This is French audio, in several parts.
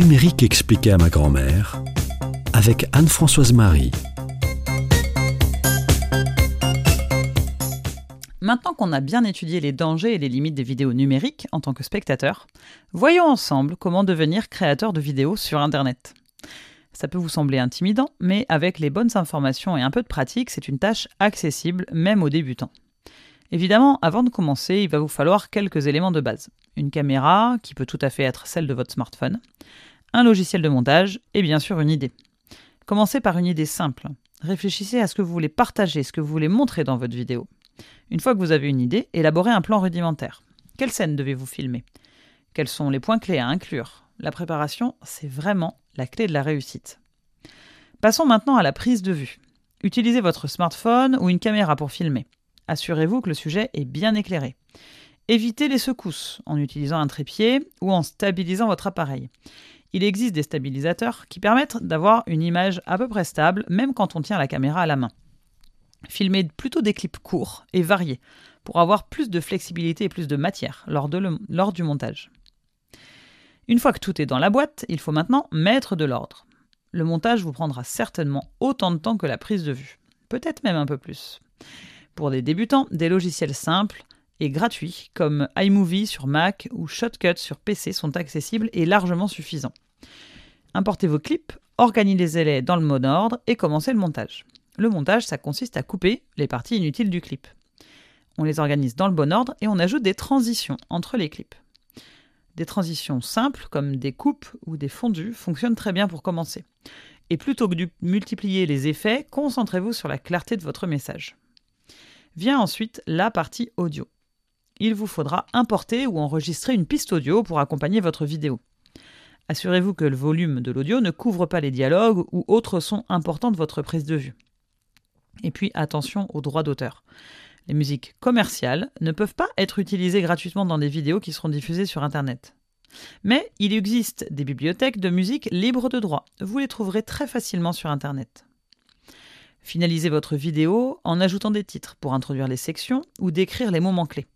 numérique expliqué à ma grand-mère avec Anne-Françoise Marie. Maintenant qu'on a bien étudié les dangers et les limites des vidéos numériques en tant que spectateur, voyons ensemble comment devenir créateur de vidéos sur Internet. Ça peut vous sembler intimidant, mais avec les bonnes informations et un peu de pratique, c'est une tâche accessible même aux débutants. Évidemment, avant de commencer, il va vous falloir quelques éléments de base. Une caméra, qui peut tout à fait être celle de votre smartphone, un logiciel de montage et bien sûr une idée. Commencez par une idée simple. Réfléchissez à ce que vous voulez partager, ce que vous voulez montrer dans votre vidéo. Une fois que vous avez une idée, élaborez un plan rudimentaire. Quelle scène devez-vous filmer? Quels sont les points clés à inclure? La préparation, c'est vraiment la clé de la réussite. Passons maintenant à la prise de vue. Utilisez votre smartphone ou une caméra pour filmer. Assurez-vous que le sujet est bien éclairé. Évitez les secousses en utilisant un trépied ou en stabilisant votre appareil. Il existe des stabilisateurs qui permettent d'avoir une image à peu près stable même quand on tient la caméra à la main. Filmez plutôt des clips courts et variés pour avoir plus de flexibilité et plus de matière lors, du montage. Une fois que tout est dans la boîte, il faut maintenant mettre de l'ordre. Le montage vous prendra certainement autant de temps que la prise de vue, peut-être même un peu plus. Pour des débutants, des logiciels simples et gratuits comme iMovie sur Mac ou Shotcut sur PC sont accessibles et largement suffisants. Importez vos clips, organisez-les dans le mode ordre et commencez le montage. Le montage, ça consiste à couper les parties inutiles du clip. On les organise dans le bon ordre et on ajoute des transitions entre les clips. Des transitions simples comme des coupes ou des fondus fonctionnent très bien pour commencer. Et plutôt que de multiplier les effets, concentrez-vous sur la clarté de votre message. Vient ensuite la partie audio. Il vous faudra importer ou enregistrer une piste audio pour accompagner votre vidéo. Assurez-vous que le volume de l'audio ne couvre pas les dialogues ou autres sons importants de votre prise de vue. Et puis attention aux droits d'auteur. Les musiques commerciales ne peuvent pas être utilisées gratuitement dans des vidéos qui seront diffusées sur Internet. Mais il existe des bibliothèques de musique libres de droit. Vous les trouverez très facilement sur Internet. Finalisez votre vidéo en ajoutant des titres pour introduire les sections ou décrire les moments clés.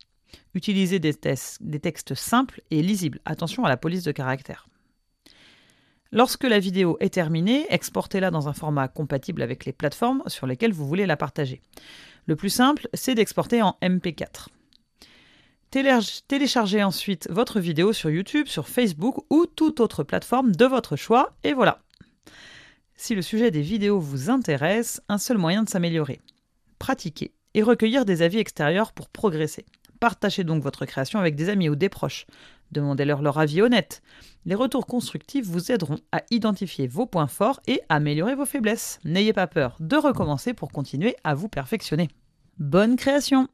Utilisez des, textes simples et lisibles. Attention à la police de caractère. Lorsque la vidéo est terminée, exportez-la dans un format compatible avec les plateformes sur lesquelles vous voulez la partager. Le plus simple, c'est d'exporter en MP4. Téléchargez ensuite votre vidéo sur YouTube, sur Facebook ou toute autre plateforme de votre choix, et voilà. Si le sujet des vidéos vous intéresse, un seul moyen de s'améliorer. Pratiquer et recueillir des avis extérieurs pour progresser. Partagez donc votre création avec des amis ou des proches. Demandez-leur leur avis honnête. Les retours constructifs vous aideront à identifier vos points forts et améliorer vos faiblesses. N'ayez pas peur de recommencer pour continuer à vous perfectionner. Bonne création